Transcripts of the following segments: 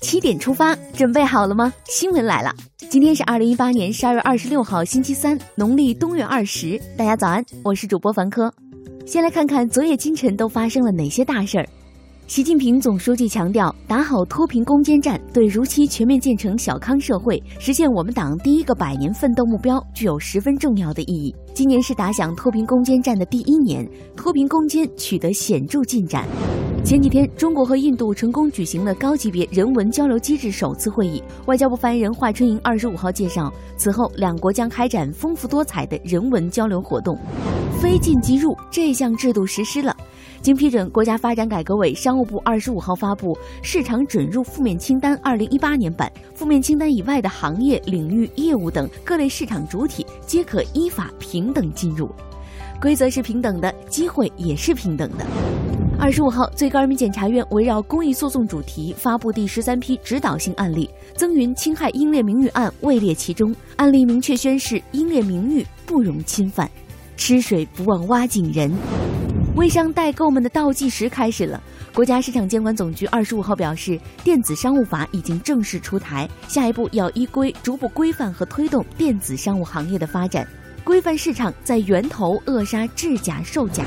七点出发，准备好了吗？新闻来了，今天是二零一八年十二月二十六号，星期三，农历冬月二十。大家早安，我是主播凡科。先来看看昨夜今晨都发生了哪些大事儿。习近平总书记强调，打好脱贫攻坚战，对如期全面建成小康社会、实现我们党第一个百年奋斗目标具有十分重要的意义。今年是打响脱贫攻坚战的第一年，脱贫攻坚取得显著进展。前几天，中国和印度成功举行了高级别人文交流机制首次会议。外交部发言人华春莹二十五号介绍，此后两国将开展丰富多彩的人文交流活动。非进即入这项制度实施了。经批准，国家发展改革委、商务部二十五号发布《市场准入负面清单（二零一八年版）》，负面清单以外的行业、领域、业务等各类市场主体皆可依法平等进入，规则是平等的，机会也是平等的。二十五号，最高人民检察院围绕公益诉讼主题发布第十三批指导性案例，曾云侵害英烈名誉案位列其中。案例明确宣示，英烈名誉不容侵犯。吃水不忘挖井人。微商代购们的倒计时开始了。国家市场监管总局二十五号表示，电子商务法已经正式出台，下一步要依规逐步规范和推动电子商务行业的发展，规范市场在源头扼杀制假售假，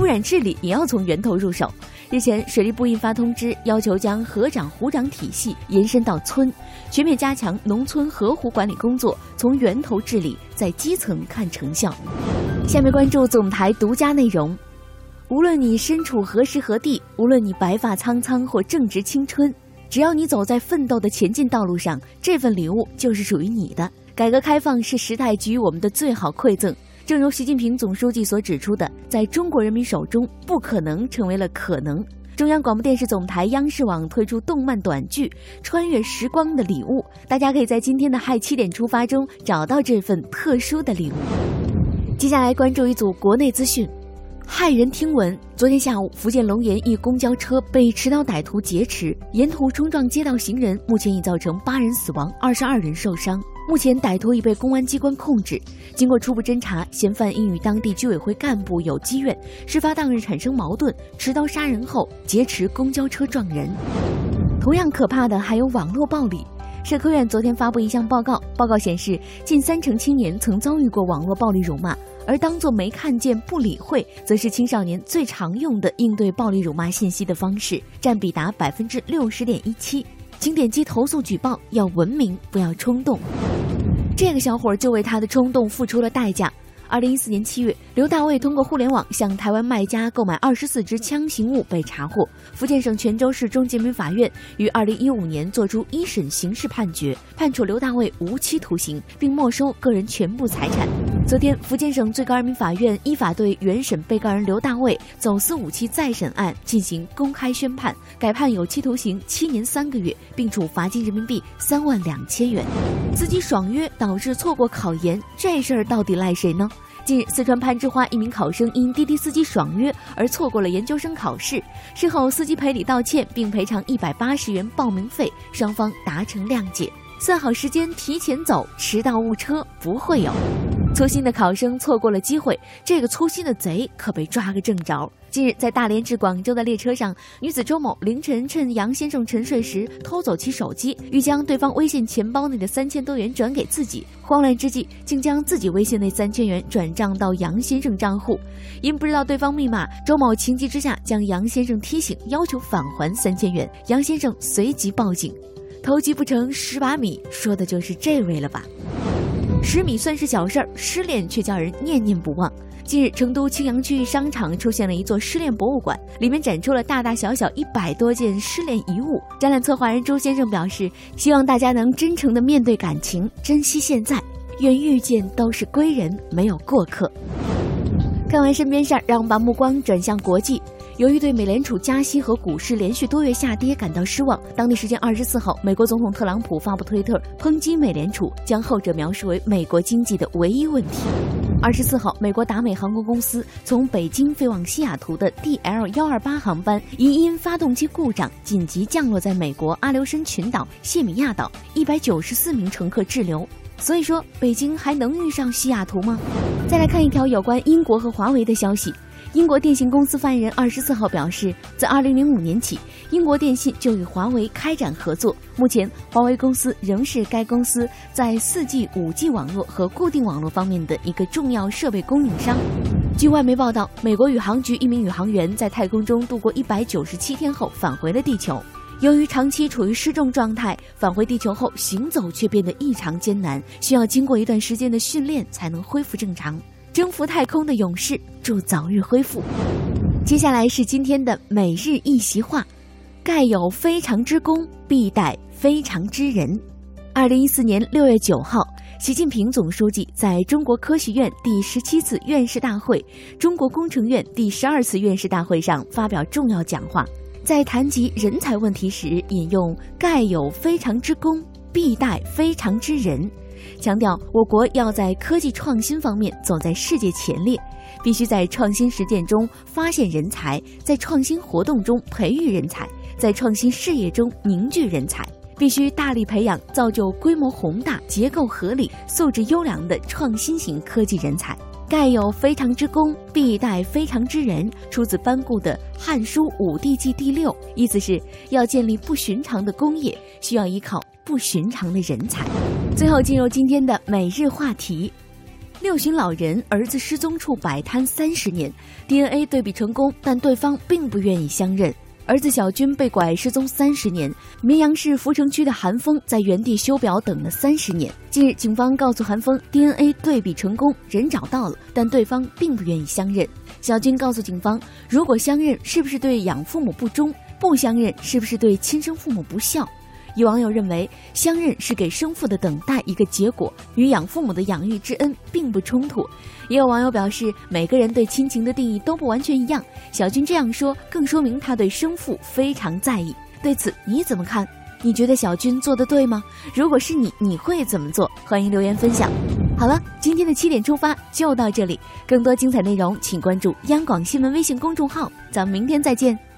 污染治理也要从源头入手。日前，水利部印发通知，要求将河长、湖长体系延伸到村，全面加强农村河湖管理工作，从源头治理，在基层看成效。下面关注总台独家内容。无论你身处何时何地，无论你白发苍苍或正值青春，只要你走在奋斗的前进道路上，这份礼物就是属于你的。改革开放是时代给予我们的最好馈赠。正如习近平总书记所指出的，在中国人民手中，不可能成为了可能。中央广播电视总台央视网推出动漫短剧《穿越时光的礼物》，大家可以在今天的嗨七点出发中找到这份特殊的礼物。接下来关注一组国内资讯。骇人听闻！昨天下午，福建龙岩一公交车被持刀歹徒劫持，沿途冲撞街道行人，目前已造成八人死亡，二十二人受伤。目前歹徒已被公安机关控制。经过初步侦查，嫌犯因与当地居委会干部有积怨，事发当日产生矛盾，持刀杀人后劫持公交车撞人。同样可怕的还有网络暴力。社科院昨天发布一项报告，报告显示，近三成青年曾遭遇过网络暴力辱骂。而当作没看见、不理会，则是青少年最常用的应对暴力辱骂信息的方式，占比达百分之六十点一七。请点击投诉举报，要文明，不要冲动。这个小伙就为他的冲动付出了代价。二零一四年七月，刘大卫通过互联网向台湾卖家购买二十四支枪形物被查获。福建省泉州市中级人民法院于二零一五年作出一审刑事判决，判处刘大卫无期徒刑，并没收个人全部财产。昨天，福建省最高人民法院依法对原审被告人刘大卫走私武器再审案进行公开宣判，改判有期徒刑七年三个月，并处罚金人民币三万两千元。司机爽约导致错过考研，这事儿到底赖谁呢？近日，四川攀枝花一名考生因滴滴司机爽约而错过了研究生考试。事后，司机赔礼道歉，并赔偿一百八十元报名费，双方达成谅解。算好时间提前走，迟到误车不会有。粗心的考生错过了机会，这个粗心的贼可被抓个正着。近日，在大连至广州的列车上，女子周某凌晨趁杨先生沉睡时偷走其手机，欲将对方微信钱包内的三千多元转给自己。慌乱之际，竟将自己微信内三千元转账到杨先生账户。因不知道对方密码，周某情急之下将杨先生踢醒，要求返还三千元。杨先生随即报警。偷鸡不成蚀把米，说的就是这位了吧？十米算是小事儿，失恋却叫人念念不忘。近日，成都青羊区商场出现了一座失恋博物馆，里面展出了大大小小一百多件失恋遗物。展览策划人周先生表示，希望大家能真诚的面对感情，珍惜现在，愿遇见都是归人，没有过客。看完身边事儿，让我们把目光转向国际。由于对美联储加息和股市连续多月下跌感到失望，当地时间二十四号，美国总统特朗普发布推特抨击美联储，将后者描述为美国经济的唯一问题。二十四号，美国达美航空公司从北京飞往西雅图的 DL 幺二八航班因因发动机故障紧急降落在美国阿留申群岛谢米亚岛，一百九十四名乘客滞留。所以说，北京还能遇上西雅图吗？再来看一条有关英国和华为的消息。英国电信公司发言人二十四号表示，自二零零五年起，英国。电信就与华为开展合作。目前，华为公司仍是该公司在 4G、5G 网络和固定网络方面的一个重要设备供应商。据外媒报道，美国宇航局一名宇航员在太空中度过197天后返回了地球。由于长期处于失重状态，返回地球后行走却变得异常艰难，需要经过一段时间的训练才能恢复正常。征服太空的勇士，祝早日恢复。接下来是今天的每日一席话：盖有非常之功，必待非常之人。二零一四年六月九号，习近平总书记在中国科学院第十七次院士大会、中国工程院第十二次院士大会上发表重要讲话。在谈及人才问题时，引用“盖有非常之功，必待非常之人”，强调我国要在科技创新方面走在世界前列，必须在创新实践中发现人才，在创新活动中培育人才，在创新事业中凝聚人才，必须大力培养造就规模宏大、结构合理、素质优良的创新型科技人才。盖有非常之功，必待非常之人。出自班固的《汉书·武帝纪》第六，意思是要建立不寻常的工业，需要依靠不寻常的人才。最后进入今天的每日话题：六旬老人儿子失踪处摆摊三十年，DNA 对比成功，但对方并不愿意相认。儿子小军被拐失踪三十年，绵阳市涪城区的韩峰在原地修表等了三十年。近日，警方告诉韩峰，DNA 对比成功，人找到了，但对方并不愿意相认。小军告诉警方，如果相认，是不是对养父母不忠？不相认，是不是对亲生父母不孝？有网友认为，相认是给生父的等待一个结果，与养父母的养育之恩并不冲突。也有网友表示，每个人对亲情的定义都不完全一样。小军这样说，更说明他对生父非常在意。对此你怎么看？你觉得小军做的对吗？如果是你，你会怎么做？欢迎留言分享。好了，今天的七点出发就到这里，更多精彩内容请关注央广新闻微信公众号。咱们明天再见。